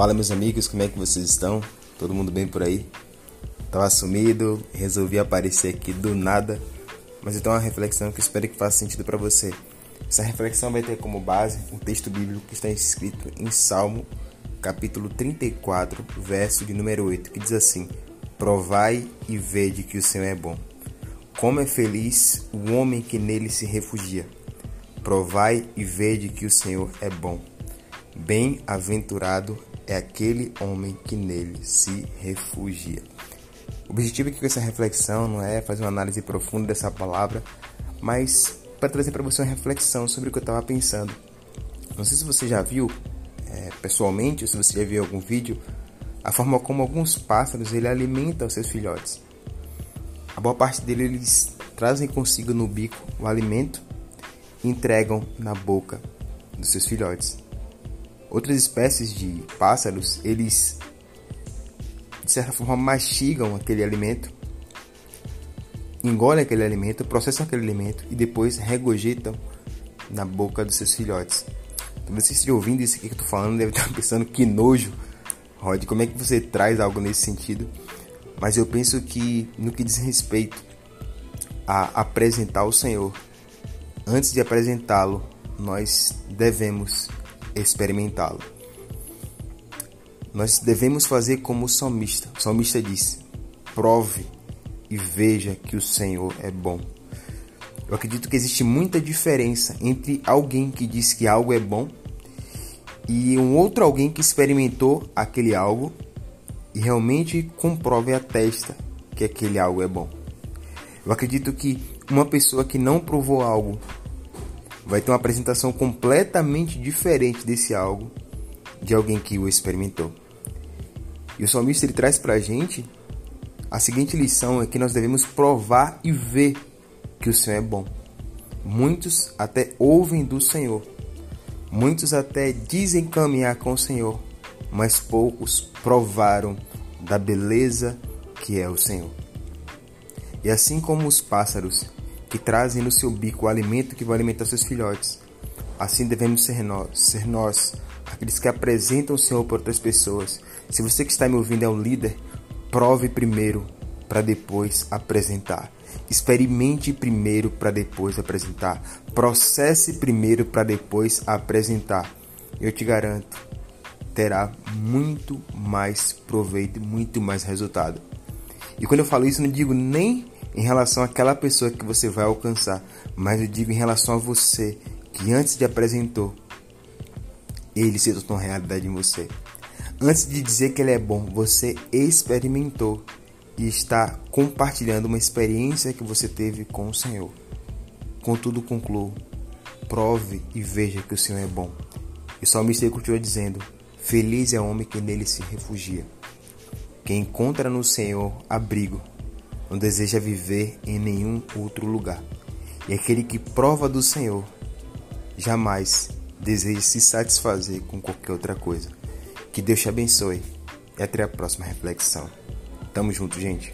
Fala meus amigos, como é que vocês estão? Todo mundo bem por aí? Tava sumido, resolvi aparecer aqui do nada, mas eu tenho uma reflexão que espero que faça sentido para você. Essa reflexão vai ter como base um texto bíblico que está escrito em Salmo, capítulo 34, verso de número 8, que diz assim: Provai e vede que o Senhor é bom. Como é feliz o homem que nele se refugia. Provai e vede que o Senhor é bom. Bem-aventurado é aquele homem que nele se refugia. O objetivo aqui com essa reflexão não é fazer uma análise profunda dessa palavra, mas para trazer para você uma reflexão sobre o que eu estava pensando. Não sei se você já viu é, pessoalmente, ou se você já viu algum vídeo, a forma como alguns pássaros ele alimentam seus filhotes. A boa parte deles eles trazem consigo no bico o alimento e entregam na boca dos seus filhotes. Outras espécies de pássaros, eles de certa forma mastigam aquele alimento, engolem aquele alimento, processam aquele alimento e depois regurgitam na boca dos seus filhotes. Então, você esteja ouvindo isso aqui que eu estou falando, deve estar pensando que nojo, Rod, como é que você traz algo nesse sentido? Mas eu penso que no que diz respeito a apresentar o Senhor, antes de apresentá-lo, nós devemos experimentá-lo. Nós devemos fazer como o salmista. O salmista diz: prove e veja que o Senhor é bom. Eu acredito que existe muita diferença entre alguém que diz que algo é bom e um outro alguém que experimentou aquele algo e realmente comprova e atesta que aquele algo é bom. Eu acredito que uma pessoa que não provou algo vai ter uma apresentação completamente diferente desse algo de alguém que o experimentou. E o salmista ele traz para a gente a seguinte lição é que nós devemos provar e ver que o Senhor é bom. Muitos até ouvem do Senhor, muitos até dizem caminhar com o Senhor, mas poucos provaram da beleza que é o Senhor. E assim como os pássaros que trazem no seu bico o alimento que vai alimentar seus filhotes. Assim devemos ser nós, ser nós, aqueles que apresentam o Senhor para outras pessoas. Se você que está me ouvindo é um líder, prove primeiro para depois apresentar. Experimente primeiro para depois apresentar. Processe primeiro para depois apresentar. Eu te garanto, terá muito mais proveito muito mais resultado. E quando eu falo isso, não digo nem em relação àquela pessoa que você vai alcançar, mas eu digo em relação a você que antes de apresentou, ele se tornou realidade em você. Antes de dizer que ele é bom, você experimentou e está compartilhando uma experiência que você teve com o Senhor. Contudo, concluo: prove e veja que o Senhor é bom. E o salmista continua dizendo: Feliz é o homem que nele se refugia, que encontra no Senhor abrigo não deseja viver em nenhum outro lugar. E aquele que prova do Senhor jamais deseja se satisfazer com qualquer outra coisa. Que Deus te abençoe e até a próxima reflexão. Tamo junto, gente.